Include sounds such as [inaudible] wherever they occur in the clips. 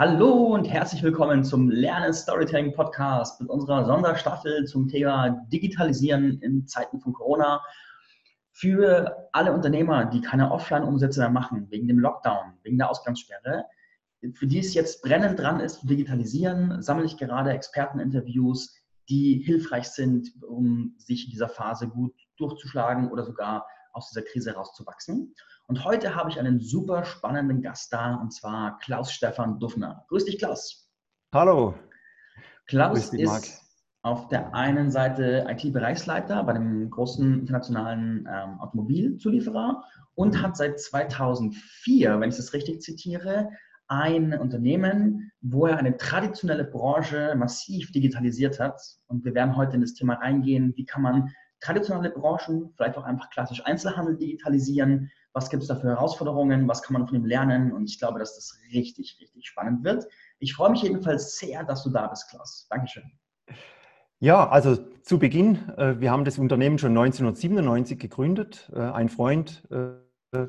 Hallo und herzlich willkommen zum Lernen Storytelling Podcast mit unserer Sonderstaffel zum Thema Digitalisieren in Zeiten von Corona. Für alle Unternehmer, die keine Offline-Umsätze mehr machen, wegen dem Lockdown, wegen der Ausgangssperre, für die es jetzt brennend dran ist, zu digitalisieren, sammle ich gerade Experteninterviews, die hilfreich sind, um sich in dieser Phase gut durchzuschlagen oder sogar aus dieser Krise rauszuwachsen. Und heute habe ich einen super spannenden Gast da, und zwar Klaus-Stefan Duffner. Grüß dich, Klaus. Hallo. Klaus dich, ist auf der einen Seite IT-Bereichsleiter bei einem großen internationalen ähm, Automobilzulieferer und hat seit 2004, wenn ich das richtig zitiere, ein Unternehmen, wo er eine traditionelle Branche massiv digitalisiert hat. Und wir werden heute in das Thema reingehen, wie kann man traditionelle Branchen, vielleicht auch einfach klassisch Einzelhandel digitalisieren, was gibt es da für Herausforderungen, was kann man von ihm lernen und ich glaube, dass das richtig, richtig spannend wird. Ich freue mich jedenfalls sehr, dass du da bist, Klaus. Dankeschön. Ja, also zu Beginn, äh, wir haben das Unternehmen schon 1997 gegründet. Äh, ein Freund, äh,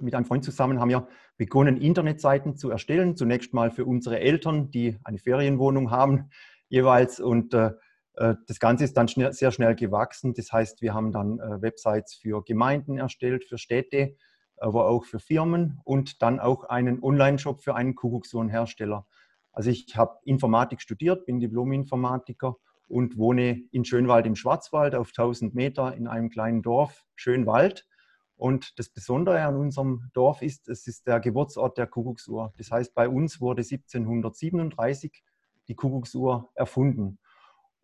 mit einem Freund zusammen haben wir begonnen, Internetseiten zu erstellen. Zunächst mal für unsere Eltern, die eine Ferienwohnung haben [laughs] jeweils. Und das Ganze ist dann sehr schnell gewachsen. Das heißt, wir haben dann Websites für Gemeinden erstellt, für Städte, aber auch für Firmen und dann auch einen Online-Shop für einen Kuckucksuhrenhersteller. Also ich habe Informatik studiert, bin Diplom-Informatiker und wohne in Schönwald im Schwarzwald auf 1000 Meter in einem kleinen Dorf, Schönwald. Und das Besondere an unserem Dorf ist, es ist der Geburtsort der Kuckucksuhr. Das heißt, bei uns wurde 1737 die Kuckucksuhr erfunden.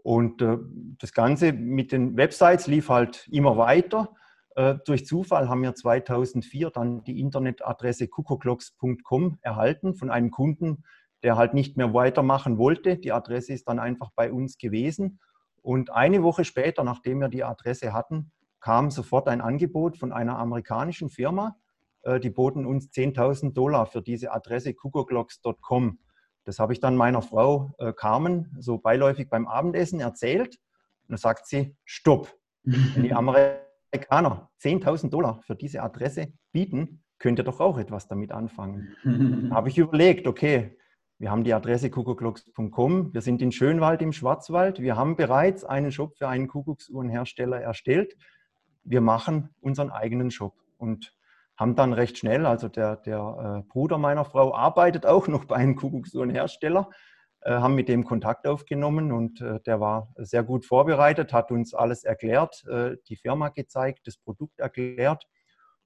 Und äh, das Ganze mit den Websites lief halt immer weiter. Äh, durch Zufall haben wir 2004 dann die Internetadresse kuckucklocks.com erhalten von einem Kunden, der halt nicht mehr weitermachen wollte. Die Adresse ist dann einfach bei uns gewesen. Und eine Woche später, nachdem wir die Adresse hatten, kam sofort ein Angebot von einer amerikanischen Firma. Äh, die boten uns 10.000 Dollar für diese Adresse kuckucklocks.com. Das habe ich dann meiner Frau äh, Carmen so beiläufig beim Abendessen erzählt. Und da sagt sie, stopp. Wenn die [laughs] Amerikaner Amerikaner 10.000 Dollar für diese Adresse bieten, könnt ihr doch auch etwas damit anfangen. da [laughs] habe ich überlegt, okay, wir haben die Adresse kuckucklocks.com, wir sind in Schönwald im Schwarzwald, wir haben bereits einen Shop für einen Kuckucksuhrenhersteller erstellt. Wir machen unseren eigenen Shop und haben dann recht schnell, also der, der äh, Bruder meiner Frau arbeitet auch noch bei einem Kuckucksuhrenhersteller, haben mit dem Kontakt aufgenommen und äh, der war sehr gut vorbereitet, hat uns alles erklärt, äh, die Firma gezeigt, das Produkt erklärt.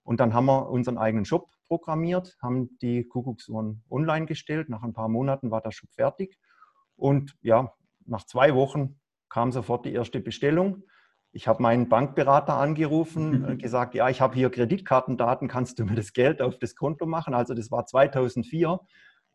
Und dann haben wir unseren eigenen Shop programmiert, haben die Kuckucksuhren online gestellt. Nach ein paar Monaten war der Shop fertig. Und ja, nach zwei Wochen kam sofort die erste Bestellung. Ich habe meinen Bankberater angerufen, und [laughs] gesagt, ja, ich habe hier Kreditkartendaten, kannst du mir das Geld auf das Konto machen? Also das war 2004.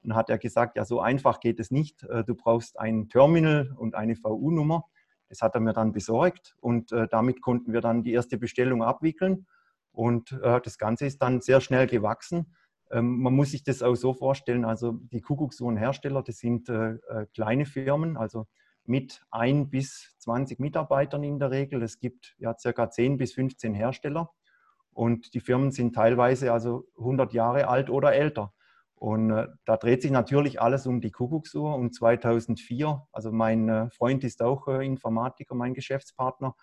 Und hat er gesagt, ja, so einfach geht es nicht. Äh, du brauchst ein Terminal und eine VU-Nummer. Das hat er mir dann besorgt und äh, damit konnten wir dann die erste Bestellung abwickeln. Und äh, das Ganze ist dann sehr schnell gewachsen. Ähm, man muss sich das auch so vorstellen, also die Kuckucksuhren-Hersteller, das sind kleine Firmen, also mit ein bis 20 Mitarbeitern in der Regel. Es gibt ja circa 10 bis 15 Hersteller und die Firmen sind teilweise also 100 Jahre alt oder älter. Und äh, da dreht sich natürlich alles um die Kuckucksuhr. Und 2004, also mein äh, Freund ist auch äh, Informatiker, mein Geschäftspartner,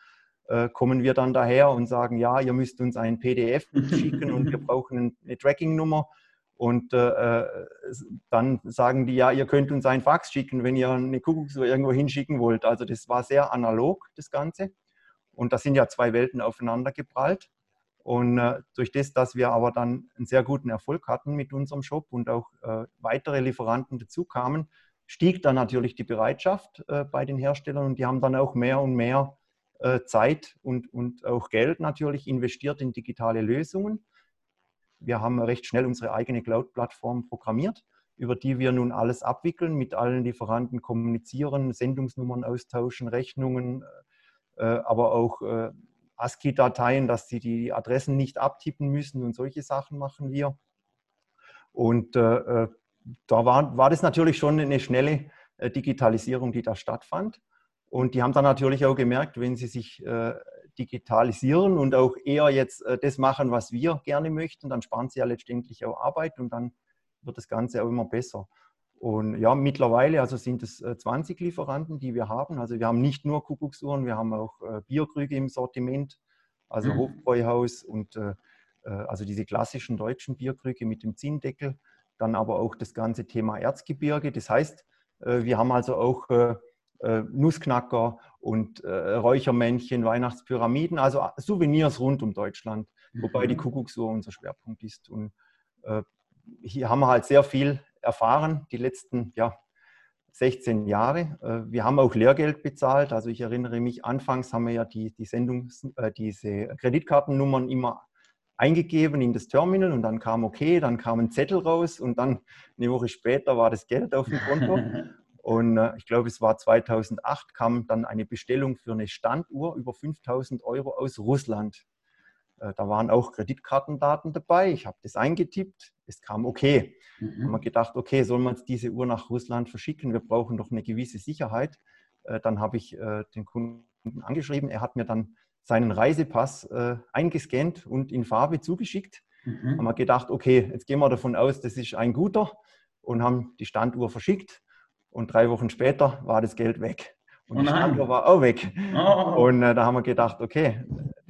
kommen wir dann daher und sagen, ja, ihr müsst uns ein PDF schicken und wir [laughs] brauchen eine Tracking-Nummer. Und dann sagen die, ja, ihr könnt uns ein Fax schicken, wenn ihr eine Kuckucksuhr irgendwo hinschicken wollt. Also das war sehr analog, das Ganze. Und da sind ja zwei Welten aufeinander geprallt. Und äh, durch das, dass wir aber dann einen sehr guten Erfolg hatten mit unserem Shop und auch äh, weitere Lieferanten dazu kamen, stieg dann natürlich die Bereitschaft äh, bei den Herstellern und die haben dann auch mehr und mehr äh, Zeit und, und auch Geld natürlich investiert in digitale Lösungen. Wir haben recht schnell unsere eigene Cloud-Plattform programmiert, über die wir nun alles abwickeln, mit allen Lieferanten kommunizieren, Sendungsnummern austauschen, Rechnungen, äh, aber auch äh, ASCII-Dateien, dass sie die Adressen nicht abtippen müssen und solche Sachen machen wir. Und äh, äh, da war, war das natürlich schon eine schnelle äh, Digitalisierung, die da stattfand. Und die haben dann natürlich auch gemerkt, wenn sie sich äh, digitalisieren und auch eher jetzt äh, das machen, was wir gerne möchten, dann sparen sie ja letztendlich auch Arbeit und dann wird das Ganze auch immer besser. Und ja, mittlerweile also sind es 20 äh, Lieferanten, die wir haben. Also wir haben nicht nur Kuckucksuhren, wir haben auch äh, Bierkrüge im Sortiment, also mhm. Hofbräuhaus und äh, also diese klassischen deutschen Bierkrüge mit dem Zinndeckel. Dann aber auch das ganze Thema Erzgebirge. Das heißt, wir haben also auch Nussknacker und Räuchermännchen, Weihnachtspyramiden, also Souvenirs rund um Deutschland, mhm. wobei die mhm. Kuckucksuhr unser Schwerpunkt ist. Und hier haben wir halt sehr viel erfahren, die letzten ja, 16 Jahre. Äh, wir haben auch Lehrgeld bezahlt. Also ich erinnere mich, anfangs haben wir ja die, die Sendungs-, äh, diese Kreditkartennummern immer eingegeben in das Terminal und dann kam okay, dann kam ein Zettel raus und dann eine Woche später war das Geld auf dem Konto. [laughs] Und äh, ich glaube, es war 2008, kam dann eine Bestellung für eine Standuhr über 5000 Euro aus Russland. Äh, da waren auch Kreditkartendaten dabei. Ich habe das eingetippt. Es kam okay. Mhm. Haben wir gedacht, okay, sollen wir jetzt diese Uhr nach Russland verschicken? Wir brauchen doch eine gewisse Sicherheit. Äh, dann habe ich äh, den Kunden angeschrieben. Er hat mir dann seinen Reisepass eingescannt und in Farbe zugeschickt. Mhm. Haben wir gedacht, okay, jetzt gehen wir davon aus, das ist ein guter und haben die Standuhr verschickt. Und drei Wochen später war das Geld weg. Und oh die Standuhr war auch weg. Oh. Und äh, da haben wir gedacht, okay,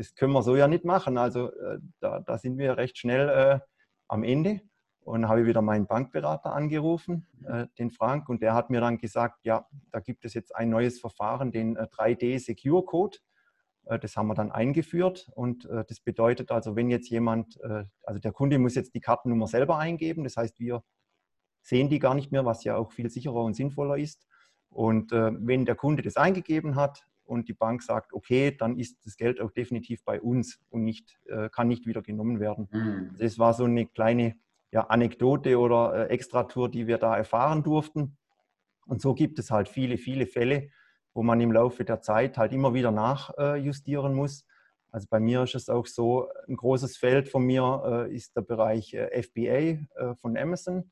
das können wir so ja nicht machen. Also äh, da, da, sind wir recht schnell äh, am Ende. Und habe ich wieder meinen Bankberater angerufen, äh, den Frank, und der hat mir dann gesagt, ja, da gibt es jetzt ein neues Verfahren, den 3D äh, Secure Code. Äh, das haben wir dann eingeführt und äh, das bedeutet also, wenn jetzt jemand, also der Kunde muss jetzt die Kartennummer selber eingeben, das heißt, wir sehen die gar nicht mehr, was ja auch viel sicherer und sinnvoller ist. Und wenn der Kunde das eingegeben hat, und die Bank sagt, okay, dann ist das Geld auch definitiv bei uns und nicht, äh, kann nicht wieder genommen werden. Mhm. Das war so eine kleine ja, Anekdote oder äh, Extratour, die wir da erfahren durften. Und so gibt es halt viele, viele Fälle, wo man im Laufe der Zeit halt immer wieder nachjustieren muss. Also bei mir ist es auch so, ein großes Feld von mir äh, ist der Bereich FBA von Amazon.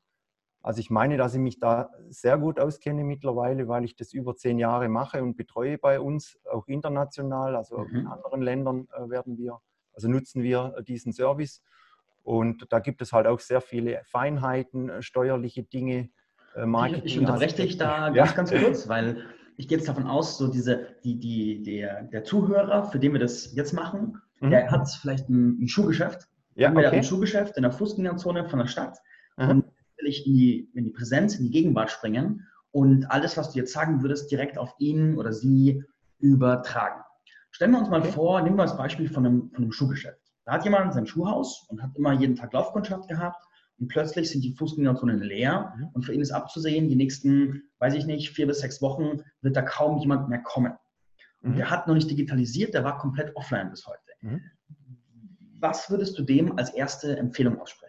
Also ich meine, dass ich mich da sehr gut auskenne mittlerweile, weil ich das über zehn Jahre mache und betreue bei uns, auch international, also mhm. in anderen Ländern äh, werden wir, also nutzen wir diesen Service. Und da gibt es halt auch sehr viele Feinheiten, äh, steuerliche Dinge, äh, Marketing. Ich, unterbreche dich da [laughs] ganz, ja. ganz kurz, weil ich gehe jetzt davon aus, so diese, die, die, der, der Zuhörer, für den wir das jetzt machen, mhm. der hat vielleicht ein, ein Schuhgeschäft. Ja, okay. ein Schuhgeschäft in der Fußgängerzone von der Stadt. Wirklich in die, in die Präsenz, in die Gegenwart springen und alles, was du jetzt sagen würdest, direkt auf ihn oder sie übertragen. Stellen wir uns mal okay. vor, nehmen wir das Beispiel von einem, von einem Schuhgeschäft. Da hat jemand sein Schuhhaus und hat immer jeden Tag Laufkundschaft gehabt und plötzlich sind die Fußgängerzonen leer mhm. und für ihn ist abzusehen, die nächsten, weiß ich nicht, vier bis sechs Wochen wird da kaum jemand mehr kommen. Und mhm. der hat noch nicht digitalisiert, der war komplett offline bis heute. Mhm. Was würdest du dem als erste Empfehlung aussprechen?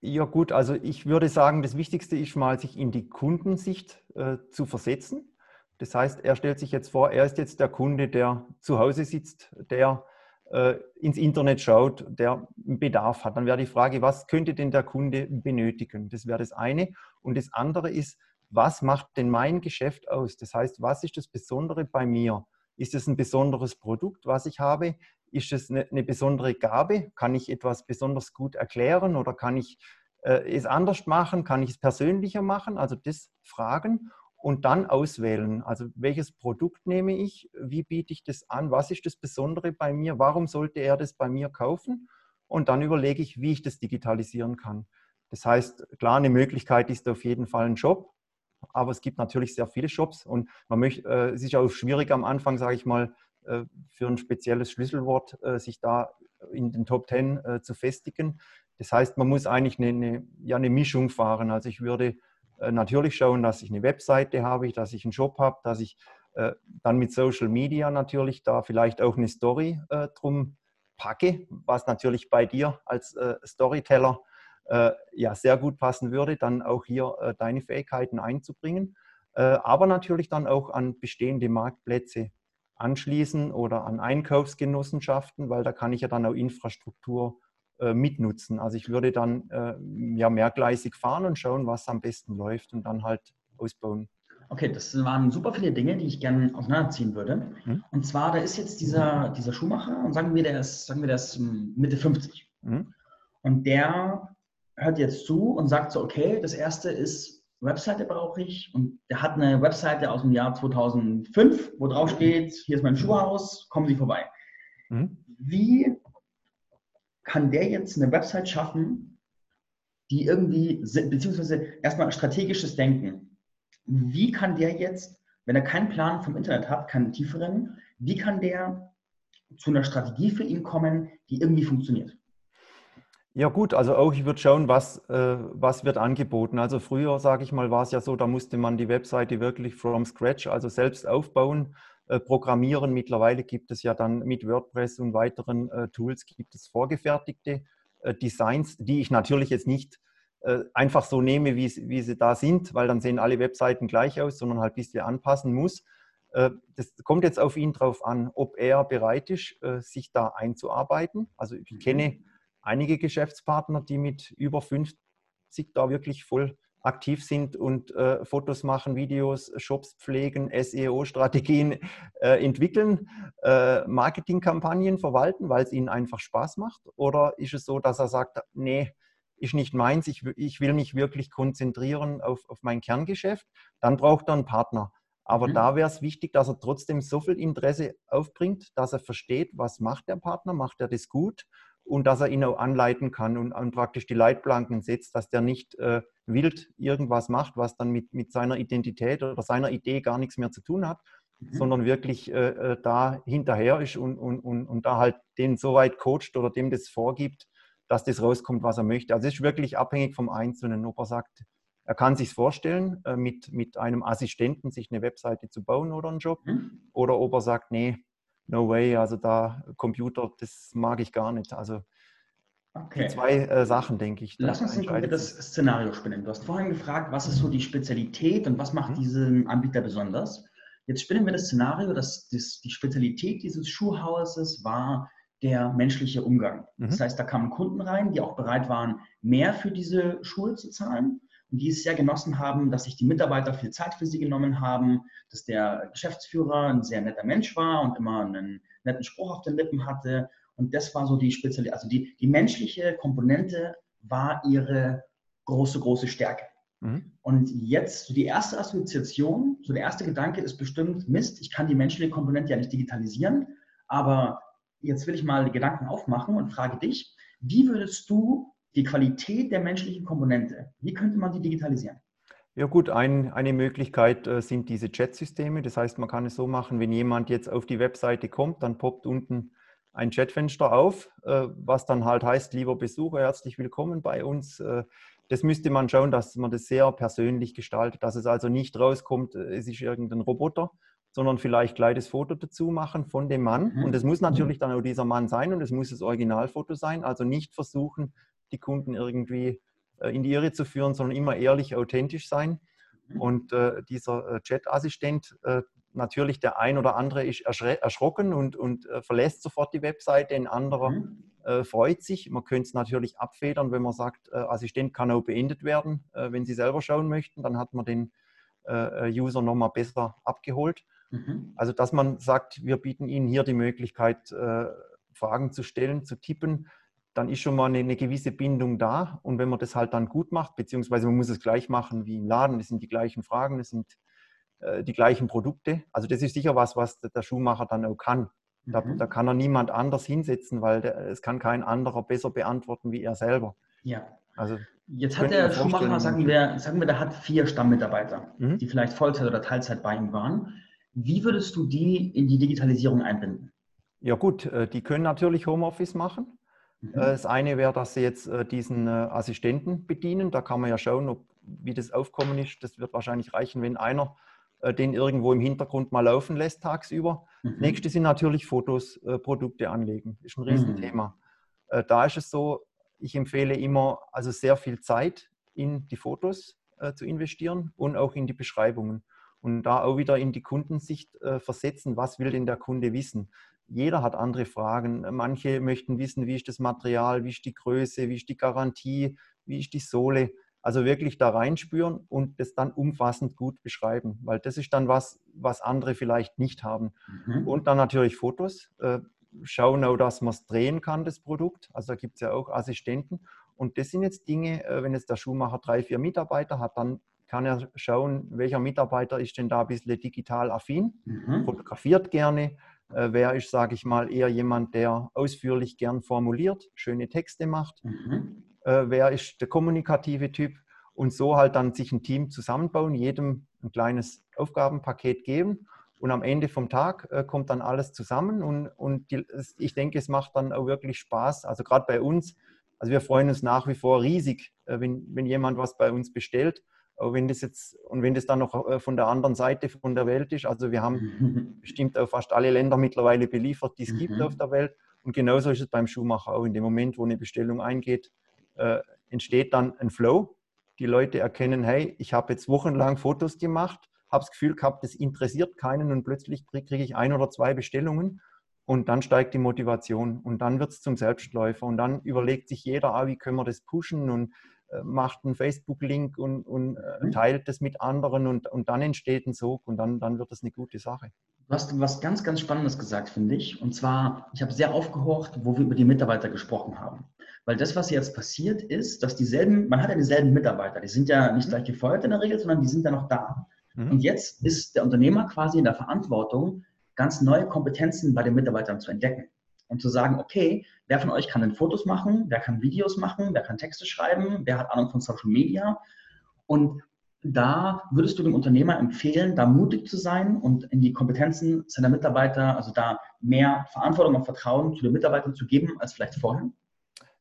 Ja gut, also ich würde sagen, das Wichtigste ist mal, sich in die Kundensicht äh, zu versetzen. Das heißt, er stellt sich jetzt vor, er ist jetzt der Kunde, der zu Hause sitzt, der äh, ins Internet schaut, der Bedarf hat. Dann wäre die Frage, was könnte denn der Kunde benötigen? Das wäre das eine. Und das andere ist, was macht denn mein Geschäft aus? Das heißt, was ist das Besondere bei mir? Ist es ein besonderes Produkt, was ich habe? Ist es eine, eine besondere Gabe? Kann ich etwas besonders gut erklären oder kann ich äh, es anders machen? Kann ich es persönlicher machen? Also das fragen und dann auswählen. Also welches Produkt nehme ich? Wie biete ich das an? Was ist das Besondere bei mir? Warum sollte er das bei mir kaufen? Und dann überlege ich, wie ich das digitalisieren kann. Das heißt, klar, eine Möglichkeit ist auf jeden Fall ein Shop, aber es gibt natürlich sehr viele Shops und man möchte, äh, es ist auch schwierig am Anfang, sage ich mal, für ein spezielles Schlüsselwort äh, sich da in den Top 10 äh, zu festigen. Das heißt, man muss eigentlich eine, eine, ja, eine Mischung fahren. Also ich würde natürlich schauen, dass ich eine Webseite habe, dass ich einen Shop habe, dass ich dann mit Social Media natürlich da vielleicht auch eine Story drum packe, was natürlich bei dir als Storyteller ja sehr gut passen würde, dann auch hier deine Fähigkeiten einzubringen, aber natürlich dann auch an bestehende Marktplätze anschließen oder an Einkaufsgenossenschaften, weil da kann ich ja dann auch Infrastruktur äh, mitnutzen. Also ich würde dann äh, ja mehrgleisig fahren und schauen, was am besten läuft und dann halt ausbauen. Okay, das waren super viele Dinge, die ich gerne auseinanderziehen würde. Mhm. Und zwar, da ist jetzt dieser, dieser Schuhmacher und sagen wir, der ist, sagen wir, der ist Mitte 50. Mhm. Und der hört jetzt zu und sagt so, okay, das erste ist Webseite brauche ich und der hat eine Webseite aus dem Jahr 2005, wo drauf steht, hier ist mein Schuhhaus, kommen Sie vorbei. Mhm. Wie kann der jetzt eine Website schaffen, die irgendwie, beziehungsweise erstmal strategisches Denken. Wie kann der jetzt, wenn er keinen Plan vom Internet hat, keinen tieferen, wie kann der zu einer Strategie für ihn kommen, die irgendwie funktioniert? Ja gut, also auch ich würde schauen, was, äh, was wird angeboten. Also früher, sage ich mal, war es ja so, da musste man die Webseite wirklich from scratch, also selbst aufbauen, äh, programmieren. Mittlerweile gibt es ja dann mit WordPress und weiteren äh, Tools gibt es vorgefertigte äh, Designs, die ich natürlich jetzt nicht äh, einfach so nehme, wie, wie sie da sind, weil dann sehen alle Webseiten gleich aus, sondern halt ein bisschen anpassen muss. Äh, das kommt jetzt auf ihn drauf an, ob er bereit ist, sich da einzuarbeiten. Also ich kenne einige Geschäftspartner, die mit über 50 da wirklich voll aktiv sind und äh, Fotos machen, Videos, Shops pflegen, SEO-Strategien äh, entwickeln, äh, Marketingkampagnen verwalten, weil es ihnen einfach Spaß macht? Oder ist es so, dass er sagt, nee, ist nicht meins, ich, ich will mich wirklich konzentrieren auf, auf mein Kerngeschäft? Dann braucht er einen Partner. Aber mhm. da wäre es wichtig, dass er trotzdem so viel Interesse aufbringt, dass er versteht, was macht der Partner, macht er das gut und dass er ihn auch anleiten kann und, und praktisch die Leitplanken setzt, dass der nicht äh, wild irgendwas macht, was dann mit, mit seiner Identität oder seiner Idee gar nichts mehr zu tun hat, mhm. sondern wirklich äh, äh, da hinterher ist und, und, und, und da halt den so weit coacht oder dem das vorgibt, dass das rauskommt, was er möchte. Also es ist wirklich abhängig vom Einzelnen, ob er sagt, er kann sich vorstellen, äh, mit, mit einem Assistenten sich eine Webseite zu bauen oder einen Job, mhm. oder ob er sagt, nee, no way, also da Computer, das mag ich gar nicht. Also okay. die zwei äh, Sachen, denke ich. Lass uns ein konkretes Szenario spinnen. Du hast vorhin gefragt, was ist so die Spezialität und was macht mhm. diesen Anbieter besonders? Jetzt spinnen wir das Szenario, dass das, die Spezialität dieses Schuhhauses war der menschliche Umgang. Mhm. Das heißt, da kamen Kunden rein, die auch bereit waren, mehr für diese Schuhe zu zahlen die es sehr genossen haben, dass sich die Mitarbeiter viel Zeit für sie genommen haben, dass der Geschäftsführer ein sehr netter Mensch war und immer einen netten Spruch auf den Lippen hatte. Und das war so die spezielle, also die, die menschliche Komponente war ihre große, große Stärke. Mhm. Und jetzt, so die erste Assoziation, so der erste Gedanke ist bestimmt, Mist, ich kann die menschliche Komponente ja nicht digitalisieren, aber jetzt will ich mal die Gedanken aufmachen und frage dich, wie würdest du die Qualität der menschlichen Komponente, wie könnte man die digitalisieren? Ja gut, ein, eine Möglichkeit äh, sind diese Chat-Systeme. Das heißt, man kann es so machen, wenn jemand jetzt auf die Webseite kommt, dann poppt unten ein Chatfenster auf, äh, was dann halt heißt, lieber Besucher, herzlich willkommen bei uns. Äh, das müsste man schauen, dass man das sehr persönlich gestaltet, dass es also nicht rauskommt, äh, es ist irgendein Roboter, sondern vielleicht gleich das Foto dazu machen von dem Mann. Mhm. Und es muss natürlich dann auch dieser Mann sein und es muss das Originalfoto sein. Also nicht versuchen, die Kunden irgendwie äh, in die Irre zu führen, sondern immer ehrlich, authentisch sein. Mhm. Und äh, dieser äh, Chat-Assistent, äh, natürlich der ein oder andere ist erschrocken und, und äh, verlässt sofort die Webseite, ein anderer mhm. Äh, freut sich. Man könnte es natürlich abfedern, wenn man sagt, Assistent kann auch beendet werden, wenn Sie selber schauen möchten, dann hat man den User nochmal besser abgeholt. Mhm. Also dass man sagt, wir bieten Ihnen hier die Möglichkeit, Fragen zu stellen, zu tippen dann ist schon mal eine, eine, gewisse Bindung da. Und wenn man das halt dann gut macht, beziehungsweise man muss es gleich machen wie im Laden, es sind die gleichen Fragen, es sind äh, die gleichen Produkte. Also das ist sicher was, was der Schuhmacher dann auch kann. Da, mhm. da kann er niemand anders hinsetzen, weil der, es kann kein anderer besser beantworten wie er selber. Ja. Also Jetzt hat der Schuhmacher, sagen wir, sagen wir, der hat vier Stammmitarbeiter, mhm. die vielleicht Vollzeit oder Teilzeit bei ihm waren. Wie würdest du die in die Digitalisierung einbinden? Ja gut, äh, die können natürlich Homeoffice machen. Mhm. Äh, das eine wäre, dass Sie jetzt äh, diesen äh, Assistenten bedienen. Da kann man ja schauen, ob, wie das Aufkommen ist. Das wird wahrscheinlich reichen, wenn einer den irgendwo im Hintergrund mal laufen lässt tagsüber. Mhm. Nächste sind natürlich Fotos, Produkte anlegen. Ist ein Riesenthema. Mhm. Da ist es so, ich empfehle immer, also sehr viel Zeit in die Fotos zu investieren und auch in die Beschreibungen. Und da auch wieder in die Kundensicht versetzen, was will denn der Kunde wissen jeder hat andere Fragen. Manche möchten wissen, wie ist das Material, wie ist die Größe, wie ist die Garantie, wie ist die Sohle. Also wirklich da reinspüren und das dann umfassend gut beschreiben, weil das ist dann was, was andere vielleicht nicht haben. Mhm. Und dann natürlich Fotos. Äh, schauen auch, dass man es drehen kann, das Produkt. Also da gibt es ja auch Assistenten. Und das sind jetzt Dinge, äh, wenn jetzt der Schuhmacher drei, vier Mitarbeiter hat, dann kann er schauen, welcher Mitarbeiter ist denn da ein bisschen digital affin, mhm. fotografiert gerne, äh, wer ist, sage ich mal, eher jemand, der ausführlich gern formuliert, schöne Texte macht, mhm. äh, wer ist der kommunikative Typ und so halt dann sich ein Team zusammenbauen, jedem ein kleines Aufgabenpaket geben und am Ende vom Tag äh, kommt dann alles zusammen und, und die, ich denke, es macht dann auch wirklich Spaß. Also gerade bei uns, also wir freuen uns nach wie vor riesig, äh, wenn, wenn jemand was bei uns bestellt. Wenn das jetzt und wenn das dann noch äh, von der anderen Seite von der Welt ist. Also wir haben [laughs] bestimmt auch fast alle Länder mittlerweile beliefert, die es mhm. gibt auf der Welt. Und genauso ist es beim Schuhmacher auch. In dem Moment, wo eine Bestellung eingeht, äh, entsteht dann ein Flow. Die Leute erkennen, hey, ich habe jetzt wochenlang Fotos gemacht habe das Gefühl gehabt, das interessiert keinen und plötzlich kriege ich ein oder zwei Bestellungen und dann steigt die Motivation und dann wird es zum Selbstläufer und dann überlegt sich jeder, ah, wie können wir das pushen und macht einen Facebook-Link und, und äh, mhm. teilt das mit anderen und, und dann entsteht ein Sog und dann, dann wird das eine gute Sache. Du hast was ganz, ganz Spannendes gesagt, finde ich. Und zwar, ich habe sehr aufgehorcht, wo wir über die Mitarbeiter gesprochen haben. Weil das, was jetzt passiert ist, dass dieselben, man hat ja dieselben Mitarbeiter, die sind ja nicht gleich gefeuert in der Regel, sondern die sind ja noch da. Mhm. Und jetzt ist der Unternehmer quasi in der Verantwortung, ganz neue Kompetenzen bei den Mitarbeitern zu entdecken und zu sagen, okay, wer von euch kann denn Fotos machen, wer kann Videos machen, wer kann Texte schreiben, wer hat Ahnung von Social Media. Und da würdest du dem Unternehmer empfehlen, da mutig zu sein und in die Kompetenzen seiner Mitarbeiter, also da mehr Verantwortung und Vertrauen zu den Mitarbeitern zu geben als vielleicht vorher?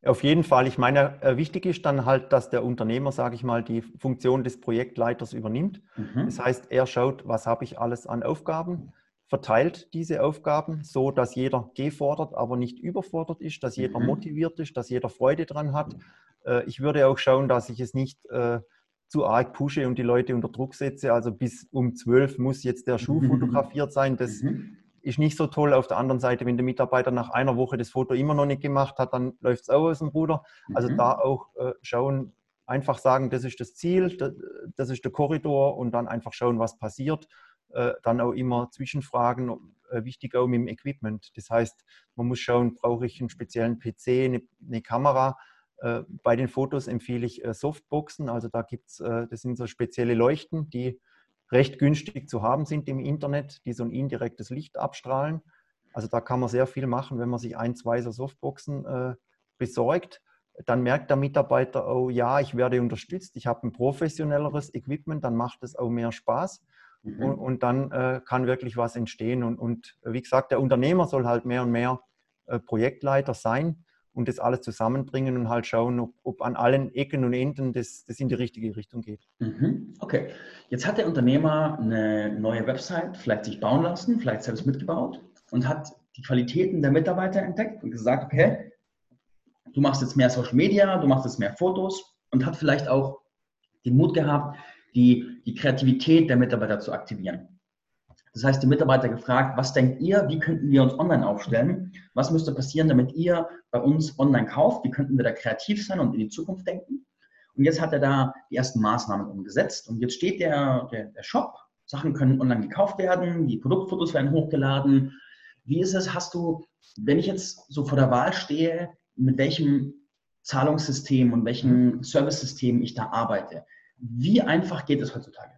Auf jeden Fall. Ich meine, äh, wichtig ist dann halt, dass der Unternehmer, sage ich mal, die Funktion des Projektleiters übernimmt. Mhm. Das heißt, er schaut, was habe ich alles an Aufgaben, verteilt diese Aufgaben so, dass jeder gefordert, aber nicht überfordert ist, dass jeder mhm. motiviert ist, dass jeder Freude dran hat. Äh, ich würde auch schauen, dass ich es nicht äh, zu arg pushe und die Leute unter Druck setze. Also bis um zwölf muss jetzt der Schuh fotografiert sein. Das mhm ist nicht so toll. Auf der anderen Seite, wenn der Mitarbeiter nach einer Woche das Foto immer noch nicht gemacht hat, dann läuft es auch aus dem Ruder. Also mhm. da auch äh, schauen, einfach sagen, das ist das Ziel, das, ist der Korridor und dann einfach schauen, was passiert. Äh, dann auch immer Zwischenfragen, äh, wichtig auch mit dem Equipment. Das heißt, man muss schauen, brauche ich einen speziellen PC, eine, eine Kamera. Äh, bei den Fotos empfehle ich Softboxen, also da gibt es, das sind so spezielle Leuchten, die recht günstig zu haben sind im Internet, die so ein indirektes Licht abstrahlen. Also da kann man sehr viel machen, wenn man sich ein, zwei so Softboxen besorgt. Dann merkt der Mitarbeiter, oh ja, ich werde unterstützt, ich habe ein professionelleres Equipment, dann macht es auch mehr Spaß. Mhm. Und, und, dann äh, kann wirklich was entstehen. Und, und, wie gesagt, der Unternehmer soll halt mehr und mehr äh, Projektleiter sein und das alles zusammenbringen und halt schauen, ob, ob an allen Ecken und Enden das, das in die richtige Richtung geht. Mhm. Okay, jetzt hat der Unternehmer eine neue Website vielleicht sich bauen lassen, vielleicht selbst mitgebaut und hat die Qualitäten der Mitarbeiter entdeckt und gesagt, okay, du machst jetzt mehr Social Media, du machst jetzt mehr Fotos und hat vielleicht auch den Mut gehabt, die, die Kreativität der Mitarbeiter zu aktivieren. Das heißt, die Mitarbeiter gefragt, was denkt ihr, wie könnten wir uns online aufstellen? Was müsste passieren, damit ihr bei uns online kauft? Wie könnten wir da kreativ sein und in die Zukunft denken? Und jetzt hat er da die ersten Maßnahmen umgesetzt. Und jetzt steht der, der, der Shop, Sachen können online gekauft werden, die Produktfotos werden hochgeladen. Wie ist es, hast du, wenn ich jetzt so vor der Wahl stehe, mit welchem Zahlungssystem und welchem Servicesystem ich da arbeite, wie einfach geht es heutzutage?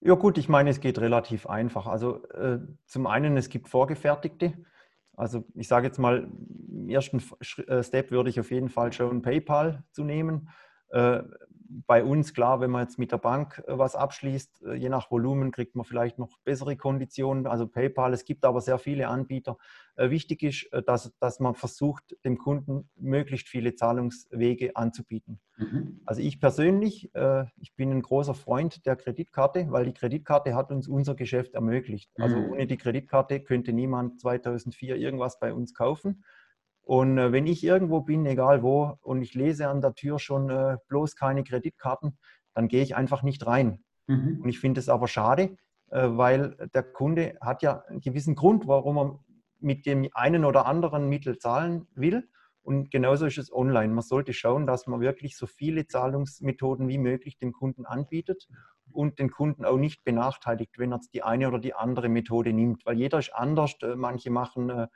Ja gut, ich meine, es geht relativ einfach. Also äh, zum einen, es gibt vorgefertigte. Also ich sage jetzt mal, im ersten äh, Step würde ich auf jeden Fall schon PayPal zu nehmen. Äh, bei uns, klar, wenn man jetzt mit der Bank äh, was abschließt, äh, je nach Volumen kriegt man vielleicht noch bessere Konditionen, also PayPal. Es gibt aber sehr viele Anbieter. Wichtig ist, dass, dass man versucht, dem Kunden möglichst viele Zahlungswege anzubieten. Mhm. Also ich persönlich, ich bin ein großer Freund der Kreditkarte, weil die Kreditkarte hat uns unser Geschäft ermöglicht. Also mhm. ohne die Kreditkarte könnte niemand 2004 irgendwas bei uns kaufen. Und äh, wenn ich irgendwo bin, egal wo, und ich lese an der Tür schon äh, bloß keine Kreditkarten, dann gehe ich einfach nicht rein. Mhm. Und ich finde es aber schade, äh, weil der Kunde hat ja einen gewissen Grund, warum er mit dem einen oder anderen Mittel zahlen will. Und genauso ist es online. Man sollte schauen, dass man wirklich so viele Zahlungsmethoden wie möglich dem Kunden anbietet und den Kunden auch nicht benachteiligt, wenn er die eine oder die andere Methode nimmt. Weil jeder ist anders. Äh, manche machen äh,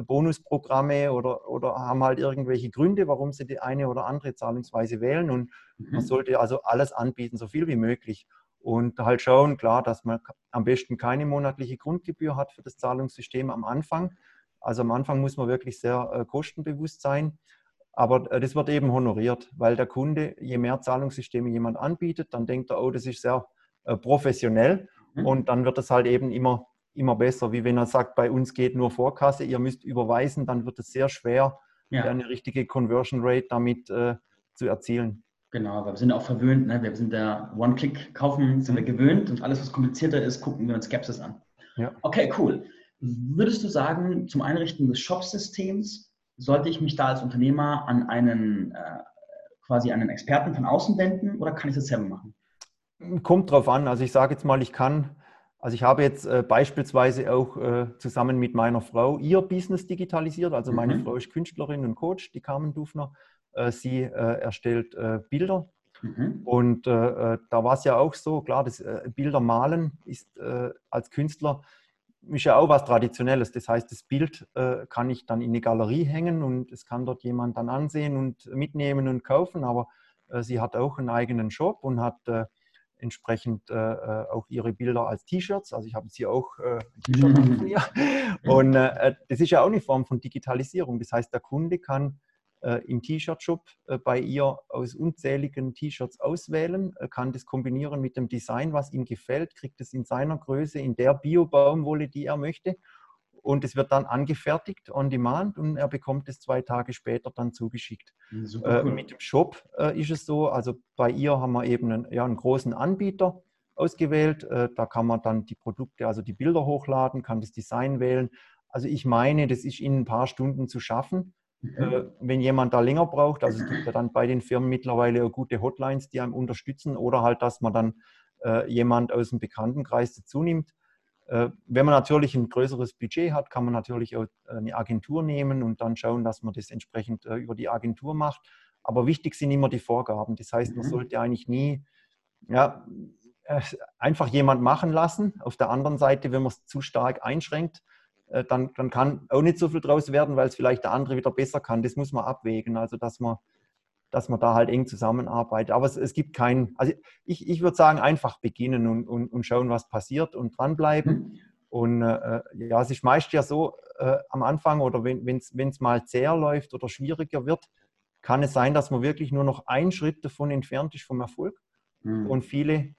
Bonusprogramme oder, oder haben halt irgendwelche Gründe, warum sie die eine oder andere Zahlungsweise wählen. Und mhm. man sollte also alles anbieten, so viel wie möglich. und halt schauen, klar, dass man am besten keine monatliche Grundgebühr hat für das Zahlungssystem am Anfang. Also am Anfang muss man wirklich sehr äh, kostenbewusst sein. Aber äh, das wird eben honoriert, weil der Kunde, je mehr Zahlungssysteme jemand anbietet, dann denkt er, oh, das ist sehr äh, professionell. Mhm. Und dann wird es halt eben immer, immer besser, wie wenn er sagt, bei uns geht nur Vorkasse, ihr müsst überweisen, dann wird es sehr schwer, ja. eine richtige Conversion Rate damit äh, zu erzielen. Genau, weil wir sind ja auch verwöhnt, ne? wir sind der One-Click kaufen, sind wir gewöhnt und alles, was komplizierter ist, gucken wir uns Skepsis an. Ja. Okay, cool. Würdest du sagen, zum Einrichten des Shop-Systems sollte ich mich da als Unternehmer an einen äh, quasi einen Experten von außen wenden oder kann ich das selber machen? Kommt drauf an. Also ich sage jetzt mal, ich kann, also ich habe jetzt äh, beispielsweise auch äh, zusammen mit meiner Frau ihr Business digitalisiert. Also meine mhm. Frau ist Künstlerin und Coach, die Carmen Dufner. Äh, sie äh, erstellt äh, Bilder. Mhm. Und da war es ja auch so, klar, das Bilder malen ist als Künstler ist ja auch was Traditionelles. Das heißt, das Bild äh, kann ich dann in eine Galerie hängen und es kann dort jemand dann ansehen und mitnehmen und kaufen. Aber äh, sie hat auch einen eigenen Shop und hat äh, entsprechend auch ihre Bilder als T-Shirts. Also ich habe sie auch T-Shirt von ihr. Und das ist ja auch eine Form von Digitalisierung. Das heißt, der Kunde kann äh, im T-Shirt-Shop äh, bei ihr aus unzähligen T-Shirts auswählen, äh, kann das kombinieren mit dem Design, was ihm gefällt, kriegt es in seiner Größe, in der Bio-Baumwolle, die er möchte. Und es wird dann angefertigt on demand und er bekommt es zwei Tage später dann zugeschickt. Super cool. mit dem Shop ist es so, also bei ihr haben wir eben einen, ja, einen großen Anbieter ausgewählt. da kann man dann die Produkte, also die Bilder hochladen, kann das Design wählen. Also ich meine, das ist in ein paar Stunden zu schaffen. Äh, wenn jemand da länger braucht, also es gibt ja dann bei den Firmen mittlerweile auch gute Hotlines, die einem unterstützen oder halt, dass man dann äh, jemand aus dem Bekanntenkreis dazu nimmt. Äh, wenn man natürlich ein größeres Budget hat, kann man natürlich auch eine Agentur nehmen und dann schauen, dass man das entsprechend äh, über die Agentur macht. Aber wichtig sind immer die Vorgaben. Das heißt, man mhm. sollte eigentlich nie ja, äh, einfach jemand machen lassen. Auf der anderen Seite, wenn man es zu stark einschränkt, äh, dann, dann kann auch nicht so viel draus werden, weil es vielleicht der andere wieder besser kann. Das muss man abwägen, also dass man, dass man da halt eng zusammenarbeitet. Aber es, es gibt keinen, also ich, ich würde sagen, einfach beginnen und, und, und schauen, was passiert und dranbleiben. Mhm. Und äh, ja, es ist meist ja so äh, am Anfang oder wenn es mal zäher läuft oder schwieriger wird, kann es sein, dass man wirklich nur noch einen Schritt davon entfernt ist vom Erfolg. Mhm. Und viele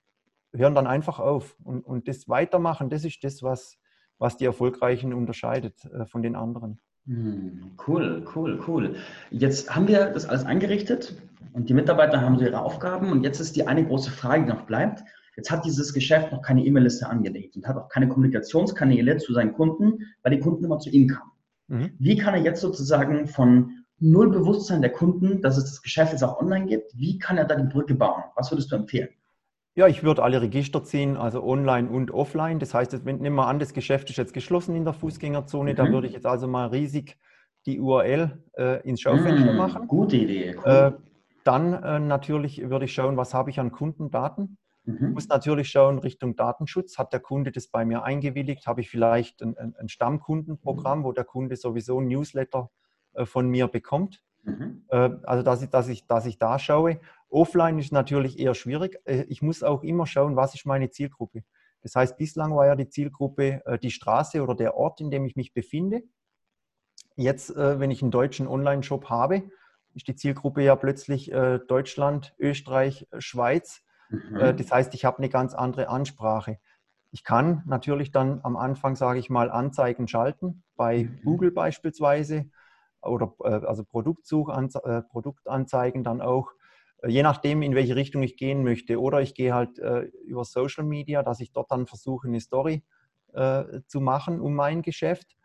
hören dann einfach auf. Und, und das Weitermachen, das ist das, was, was die Erfolgreichen unterscheidet äh, von den anderen. Hm, cool, cool, cool. Jetzt haben wir das alles eingerichtet und die Mitarbeiter haben so ihre Aufgaben und jetzt ist die eine große Frage, die noch bleibt. Jetzt hat dieses Geschäft noch keine E-Mail-Liste angelegt und hat auch keine Kommunikationskanäle zu seinen Kunden, weil die Kunden immer zu ihm kamen. Mhm. Wie kann er jetzt sozusagen von null Bewusstsein der Kunden, dass es das Geschäft jetzt auch online gibt, wie kann er da die Brücke bauen? Was würdest du empfehlen? Ja, ich würde alle Register ziehen, also online und offline. Das heißt, wenn, nehmen wir an, das Geschäft ist jetzt geschlossen in der Fußgängerzone, mhm. da würde ich jetzt also mal riesig die URL äh, ins Schaufenster mhm, machen. Gute Idee. Cool. Äh, dann äh, natürlich würde ich schauen, was habe ich an Kundendaten. Mhm. Ich muss natürlich schauen Richtung Datenschutz. Hat der Kunde das bei mir eingewilligt? Habe ich vielleicht ein, ein, ein Stammkundenprogramm, mhm. wo der Kunde sowieso ein Newsletter äh, von mir bekommt? Mhm. Äh, also, dass ich, dass, ich, dass ich da schaue. Offline ist natürlich eher schwierig. Äh, ich muss auch immer schauen, was ist meine Zielgruppe. Das heißt, bislang war ja die Zielgruppe äh, die Straße oder der Ort, in dem ich mich befinde. Jetzt, äh, wenn ich einen deutschen Online-Shop habe, ist die Zielgruppe ja plötzlich Deutschland, Österreich, Schweiz. Mhm. Das heißt, ich habe eine ganz andere Ansprache. Ich kann natürlich dann am Anfang, sage ich mal, Anzeigen schalten, bei mhm. Google beispielsweise oder also Produktanzeigen dann auch je nachdem, in welche Richtung ich gehen möchte. Oder ich gehe halt äh, über Social Media, dass ich dort dann versuche, eine Story äh, zu machen um mein Geschäft.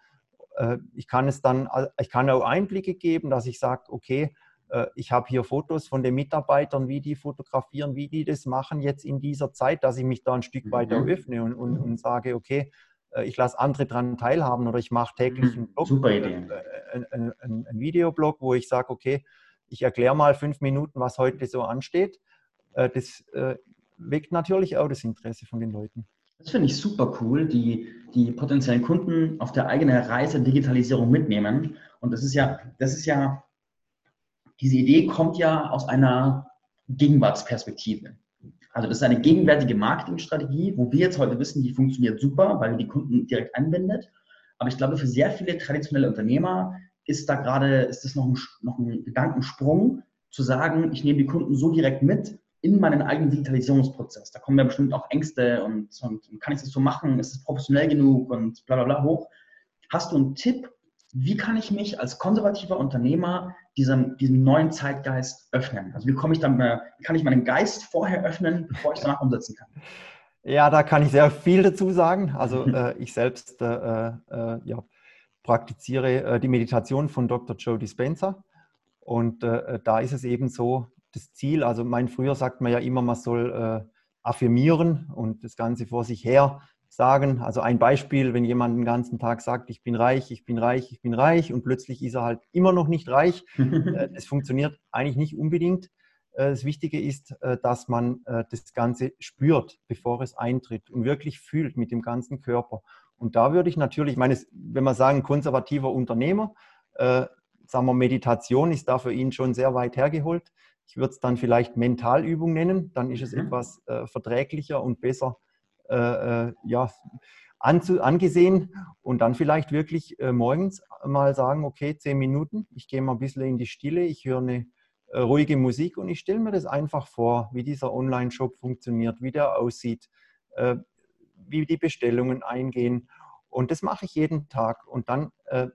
Äh, ich kann es dann, äh, ich kann auch Einblicke geben, dass ich sage, okay, äh, ich habe hier Fotos von den Mitarbeitern, wie die fotografieren, wie die das machen jetzt in dieser Zeit, dass ich mich da ein Stück weiter mhm. öffne und, und, und sage, okay, äh, ich lasse andere daran teilhaben oder ich mache täglich mhm. einen Blog, Super Idee. Ein, ein, ein, ein Videoblog, wo ich sage, okay, ich erkläre mal fünf Minuten, was heute so ansteht. Äh, das äh, weckt natürlich auch das Interesse von den Leuten. Das finde ich super cool, die, die potenziellen Kunden auf der eigenen Reise Digitalisierung mitnehmen. Und das ist ja, das ist ja, diese Idee kommt ja aus einer Gegenwartsperspektive. Also das ist eine gegenwärtige Marketingstrategie, wo wir jetzt heute wissen, die funktioniert super, weil die Kunden direkt anwendet. Aber ich glaube, für sehr viele traditionelle Unternehmer ist da gerade, ist das noch ein, noch ein Gedankensprung, zu sagen, ich nehme die Kunden so direkt mit in meinen eigenen Digitalisierungsprozess. Da kommen ja bestimmt auch Ängste und, und kann ich das so machen? Ist es professionell genug und bla bla bla hoch. Hast du einen Tipp, wie kann ich mich als konservativer Unternehmer diesem, diesem neuen Zeitgeist öffnen? Also wie komme ich dann, wie kann ich meinen Geist vorher öffnen, bevor ich danach umsetzen kann? Ja, da kann ich sehr viel dazu sagen. Also äh, ich selbst äh, äh, ja, praktiziere äh, die Meditation von Dr. Joe Dispenza. Und äh, da ist es eben so, das Ziel, also mein früher sagt man ja immer, man soll äh, affirmieren und das Ganze vor sich her sagen. Also ein Beispiel, wenn jemand den ganzen Tag sagt, ich bin reich, ich bin reich, ich bin reich und plötzlich ist er halt immer noch nicht reich. [laughs] Es funktioniert eigentlich nicht unbedingt. Äh, das Wichtige ist, äh, dass man äh, das Ganze spürt, bevor es eintritt und wirklich fühlt mit dem ganzen Körper. Und da würde ich natürlich, ich meine, wenn wir sagen, konservativer Unternehmer, sagen wir, Meditation ist da für ihn schon sehr weit hergeholt. Ich würde es dann vielleicht Mentalübung nennen, dann ist es mhm. etwas verträglicher und besser ja, angesehen. Und dann vielleicht wirklich morgens mal sagen, okay, zehn Minuten, ich gehe mal ein bisschen in die Stille, ich höre eine äh, ruhige Musik und ich stelle mir das einfach vor, wie dieser Online-Shop funktioniert, wie der aussieht, äh, wie die Bestellungen eingehen. Und das mache ich jeden Tag. Und dann, äh,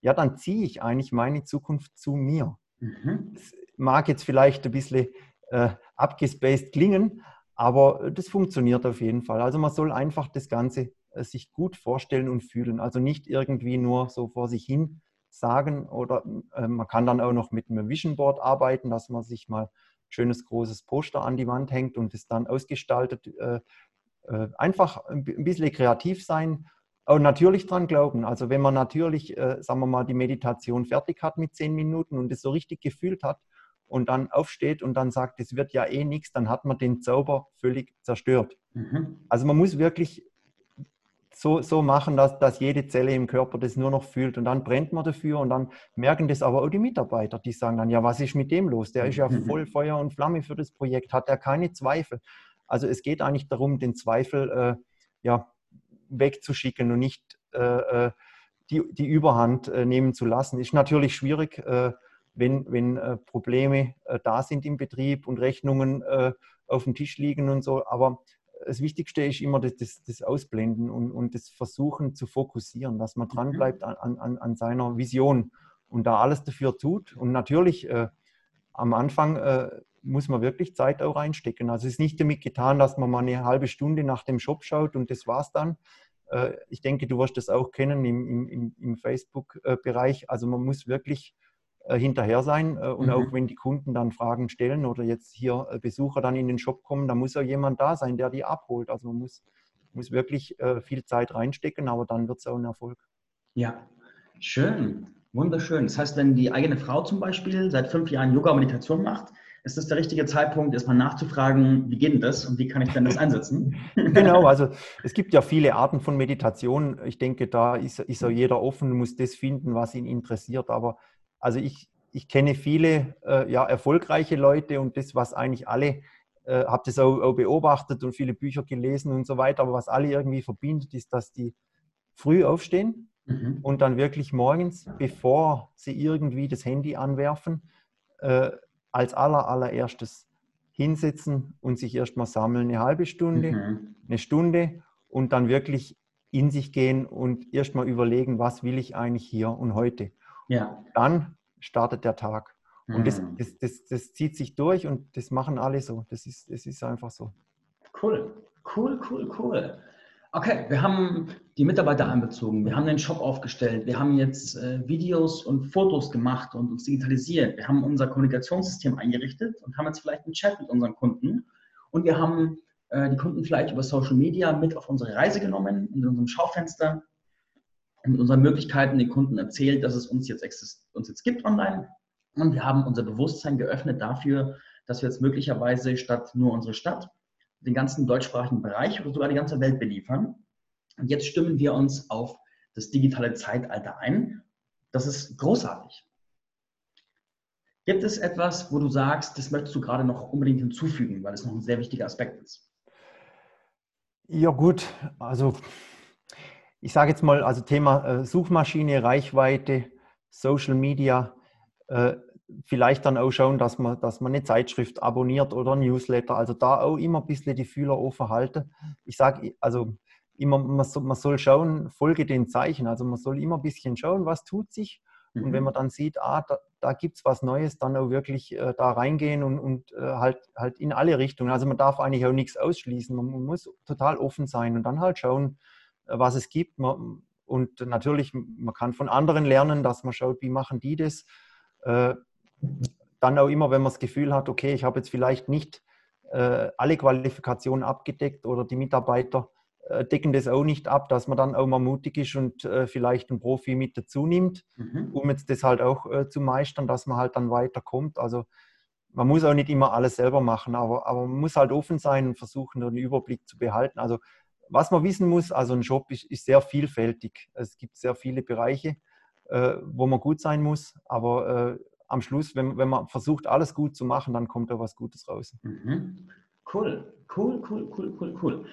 ja, dann ziehe ich eigentlich meine Zukunft zu mir. Mhm. Das mag jetzt vielleicht ein bisschen äh, abgespaced klingen, aber das funktioniert auf jeden Fall. Also man soll einfach das Ganze äh, sich gut vorstellen und fühlen. Also nicht irgendwie nur so vor sich hin sagen oder äh, man kann dann auch noch mit einem Vision Board arbeiten, dass man sich mal ein schönes großes Poster an die Wand hängt und es dann ausgestaltet. Äh, einfach ein bisschen kreativ sein und natürlich dran glauben. Also wenn man natürlich, äh, sagen wir mal, die Meditation fertig hat mit zehn Minuten und es so richtig gefühlt hat und dann aufsteht und dann sagt, es wird ja eh nichts, dann hat man den Zauber völlig zerstört. Mhm. Also man muss wirklich so, so machen, dass, dass jede Zelle im Körper das nur noch fühlt. Und dann brennt man dafür und dann merken das aber auch die Mitarbeiter, die sagen dann, ja, was ist mit dem los? Der ist ja mhm. voll Feuer und Flamme für das Projekt, hat er keine Zweifel. Also es geht eigentlich darum, den Zweifel äh, ja, wegzuschicken und nicht äh, äh die, die Überhand äh, nehmen zu lassen. Ist natürlich schwierig, äh, wenn, wenn äh, Probleme da sind im Betrieb und Rechnungen auf dem Tisch liegen und so. Aber das Wichtigste ist immer das, das, das Ausblenden und, und, das Versuchen zu fokussieren, dass man dranbleibt mhm. an, an, an seiner Vision und da alles dafür tut. Und natürlich am Anfang muss man wirklich Zeit auch reinstecken. Also es ist nicht damit getan, dass man mal eine halbe Stunde nach dem Shop schaut und das war's dann. Äh, ich denke, du wirst das auch kennen im, im, im Facebook-Bereich. Also man muss wirklich äh, hinterher sein. Äh, und mhm. auch wenn die Kunden dann Fragen stellen oder jetzt hier Besucher dann in den Shop kommen, da muss ja jemand da sein, der die abholt. Also man muss, muss wirklich viel Zeit reinstecken, aber dann wird es auch ein Erfolg. Ja, schön, wunderschön. Das heißt, wenn die eigene Frau zum Beispiel seit fünf Jahren Yoga-Meditation macht, ist das der richtige Zeitpunkt, erstmal nachzufragen, wie geht denn das und wie kann ich denn das einsetzen? [laughs] Genau, also es gibt ja viele Arten von Meditation. Ich denke, da ist, ist ja jeder offen, muss das finden, was ihn interessiert. Aber also ich, ich kenne viele äh, ja, erfolgreiche Leute und das, was eigentlich alle, äh, habe das auch, auch, beobachtet und viele Bücher gelesen und so weiter, aber was alle irgendwie verbindet, ist, dass die früh aufstehen mhm. und dann wirklich morgens, bevor sie irgendwie das Handy anwerfen, äh, als aller, allererstes hinsetzen und sich erstmal sammeln, eine halbe Stunde, mhm. eine Stunde und dann wirklich in sich gehen und erstmal überlegen, was will ich eigentlich hier und heute. Ja. Dann startet der Tag. Und das, hm. das, das, das, zieht sich durch und das machen alle so. Das ist, das ist einfach so. Cool, cool, cool, cool. Okay, wir haben die Mitarbeiter einbezogen, wir haben den Shop aufgestellt, wir haben jetzt äh, Videos und Fotos gemacht und uns digitalisiert, wir haben unser Kommunikationssystem eingerichtet und haben jetzt vielleicht einen Chat mit unseren Kunden und wir haben äh, die Kunden vielleicht über Social Media mit auf unsere Reise genommen, in unserem Schaufenster mit unseren Möglichkeiten den Kunden erzählt, dass es uns jetzt, uns jetzt gibt online. Und wir haben unser Bewusstsein geöffnet dafür, dass wir jetzt möglicherweise statt nur unsere Stadt den ganzen deutschsprachigen Bereich oder sogar die ganze Welt beliefern. Und jetzt stimmen wir uns auf das digitale Zeitalter ein. Das ist großartig. Gibt es etwas, wo du sagst, das möchtest du gerade noch unbedingt hinzufügen, weil es noch ein sehr wichtiger Aspekt ist? Ja gut, also ich sage jetzt mal, also Thema äh, Suchmaschine, Reichweite, Social Media, äh, vielleicht dann auch schauen, dass man, dass man eine Zeitschrift abonniert oder ein Newsletter. Also da auch immer ein bisschen die Fühler offen halten. Ich sage, also immer, man soll, man soll schauen, folge den Zeichen. Also man soll immer ein bisschen schauen, was tut sich. Mhm. Und wenn man dann sieht, ah, da, da gibt es was Neues, dann auch wirklich äh, da reingehen und, und äh, halt, halt in alle Richtungen. Also man darf eigentlich auch nichts ausschließen. Man, man muss total offen sein und dann halt schauen, äh, was es gibt. Man, und natürlich, man kann von anderen lernen, dass man schaut, wie machen die das. Dann auch immer, wenn man das Gefühl hat, okay, ich habe jetzt vielleicht nicht äh, alle Qualifikationen abgedeckt oder die Mitarbeiter äh, decken das auch nicht ab, dass man dann auch mal mutig ist und äh, vielleicht einen Profi mit dazu nimmt, mhm. um jetzt das halt auch äh, zu meistern, dass man halt dann weiterkommt. Also man muss auch nicht immer alles selber machen, aber, aber man muss halt offen sein und versuchen, den Überblick zu behalten. Also was man wissen muss, also ein Job ist, ist sehr vielfältig. Es gibt sehr viele Bereiche, äh, wo man gut sein muss, aber äh, am Schluss, wenn, wenn man versucht, alles gut zu machen, dann kommt da was Gutes raus. Mhm. Cool, cool, cool, cool, cool, cool.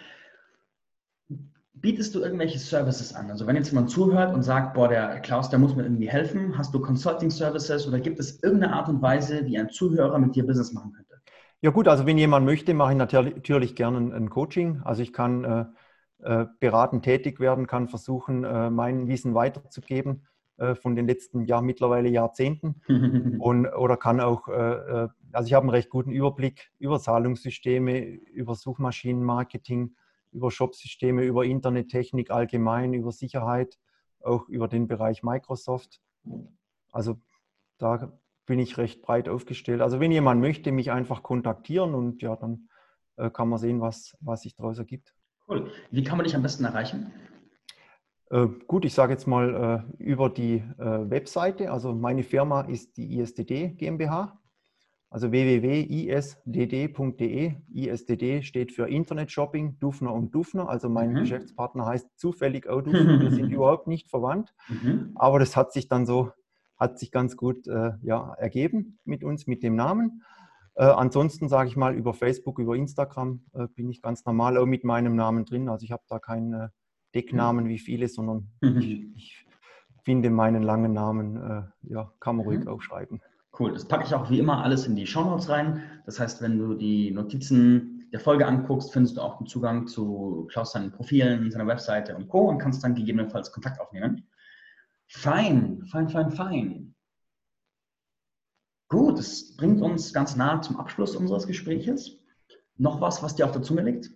Bietest du irgendwelche Services an? Also wenn jetzt jemand zuhört und sagt, boah, der Klaus, der muss mir irgendwie helfen, hast du Consulting-Services oder gibt es irgendeine Art und Weise, wie ein Zuhörer mit dir Business machen könnte? Ja gut, also wenn jemand möchte, mache ich natürlich gerne ein Coaching. Also ich kann äh, äh, beratend tätig werden, kann versuchen, äh, mein Wissen weiterzugeben äh, von den letzten ja mittlerweile Jahrzehnten [laughs] und oder kann auch, äh, äh, also ich habe einen recht guten Überblick über Zahlungssysteme, über Suchmaschinenmarketing, über Shopsysteme, über Internettechnik allgemein, über Sicherheit, auch über den Bereich Microsoft. Also da bin ich recht breit aufgestellt. Also wenn jemand möchte, mich einfach kontaktieren und ja, dann äh, kann man sehen, was, was sich daraus ergibt. Cool. Wie kann man dich am besten erreichen? Äh, gut, ich sage jetzt mal äh, über die äh, Webseite. Also meine Firma ist die ISDD GmbH, also www.isdd.de. ISDD steht für Internet Shopping, Dufner und Dufner. Also mein mhm. Geschäftspartner heißt zufällig auch Dufner. Wir sind [laughs] überhaupt nicht verwandt, mhm. aber das hat sich dann so, hat sich ganz gut äh, ja, ergeben mit uns, mit dem Namen. Äh, ansonsten sage ich mal über Facebook, über Instagram äh, bin ich ganz normal auch mit meinem Namen drin. Also ich habe da keinen Decknamen wie viele, sondern mhm. ich, ich, finde meinen langen Namen, äh, ja, kann man ruhig mhm. aufschreiben. Cool, das packe ich auch wie immer alles in die Shownotes rein. Das heißt, wenn du die Notizen der Folge anguckst, findest du auch den Zugang zu Klaus seinen Profilen, seiner Webseite und Co. und kannst dann gegebenenfalls Kontakt aufnehmen. Fein, fein, fein, fein. Gut, das bringt uns ganz nah zum Abschluss unseres Gespräches. Noch was, was dir auf der Zunge liegt?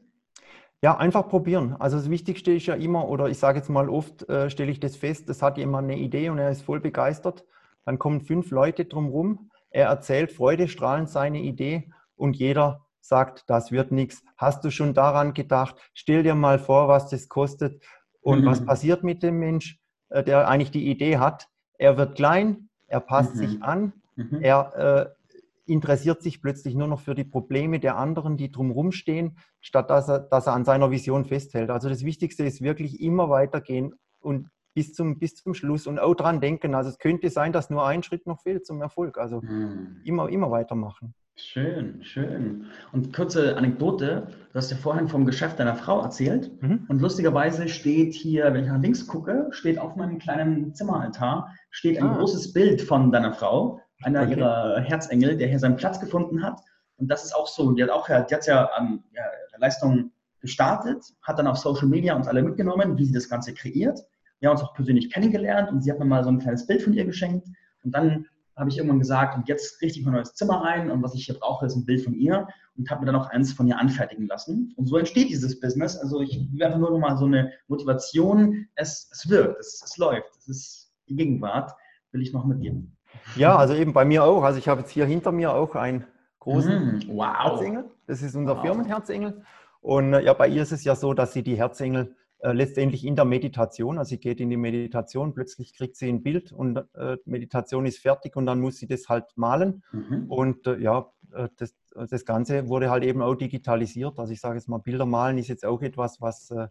Ja, einfach probieren. Also das Wichtigste ist ja immer, oder ich sage jetzt mal oft, äh, stelle ich das fest, das hat jemand eine Idee und er ist voll begeistert. Dann kommen fünf Leute drumherum, er erzählt freudestrahlend seine Idee und jeder sagt, das wird nichts. Hast du schon daran gedacht? Stell dir mal vor, was das kostet. Und mhm. was passiert mit dem Mensch, äh, der eigentlich die Idee hat? Er wird klein, er passt mhm. sich an, mhm. er äh, interessiert sich plötzlich nur noch für die Probleme der anderen, die drumherum stehen, statt dass er, dass er an seiner Vision festhält. Also das Wichtigste ist wirklich immer weitergehen und bis zum, bis zum Schluss und auch dran denken. Also es könnte sein, dass nur ein Schritt noch fehlt zum Erfolg. Also hm. immer, immer weitermachen. Schön, schön. Und kurze Anekdote, du hast ja vorhin vom Geschäft deiner Frau erzählt. Mhm. Und lustigerweise steht hier, wenn ich nach links gucke, steht auf meinem kleinen Zimmeraltar, steht ein ah. großes Bild von deiner Frau einer okay. ihrer Herzengel, der hier seinen Platz gefunden hat. Und das ist auch so, die hat auch, die hat ja an ja, Leistung gestartet, hat dann auf Social Media uns alle mitgenommen, wie sie das Ganze kreiert. Wir haben uns auch persönlich kennengelernt und sie hat mir mal so ein kleines Bild von ihr geschenkt. Und dann habe ich irgendwann gesagt, und jetzt richte ich mein neues Zimmer ein und was ich hier brauche, ist ein Bild von ihr und habe mir dann auch eins von ihr anfertigen lassen. Und so entsteht dieses Business. Also ich will einfach nur noch mal so eine Motivation. Es, es wirkt, es, es läuft, es ist die Gegenwart, will ich noch mitgeben. Ja, also eben bei mir auch. Also ich habe jetzt hier hinter mir auch einen großen mm, wow. Herzengel. Das ist unser wow. Firmenherzengel. Und äh, ja, bei ihr ist es ja so, dass sie die Herzengel äh, letztendlich in der Meditation, also sie geht in die Meditation, plötzlich kriegt sie ein Bild und äh, Meditation ist fertig und dann muss sie das halt malen. Mhm. Und äh, ja, äh, das, das Ganze wurde halt eben auch digitalisiert. Also ich sage jetzt mal, Bilder malen ist jetzt auch etwas, was äh,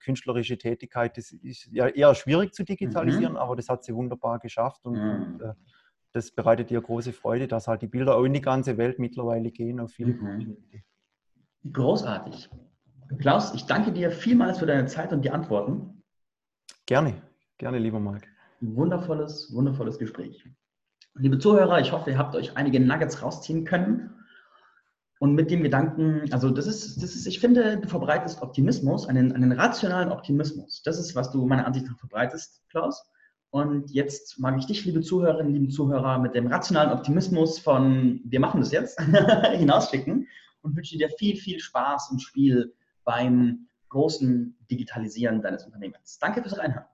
künstlerische Tätigkeit, das ist ja eher schwierig zu digitalisieren, mhm. aber das hat sie wunderbar geschafft und, mhm. und äh, das bereitet dir große Freude, dass halt die Bilder auch in die ganze Welt mittlerweile gehen, auf viele mhm. Großartig. Klaus, ich danke dir vielmals für deine Zeit und die Antworten. Gerne, gerne, lieber Marc. Wundervolles, wundervolles Gespräch. Liebe Zuhörer, ich hoffe, ihr habt euch einige Nuggets rausziehen können. Und mit dem Gedanken, also das ist, das ist ich finde, du verbreitest Optimismus, einen, einen rationalen Optimismus. Das ist, was du meiner Ansicht nach verbreitest, Klaus. Und jetzt mag ich dich, liebe Zuhörerinnen, lieben Zuhörer, mit dem rationalen Optimismus von wir machen das jetzt [laughs] hinausschicken und wünsche dir viel, viel Spaß und Spiel beim großen Digitalisieren deines Unternehmens. Danke fürs Reinhören.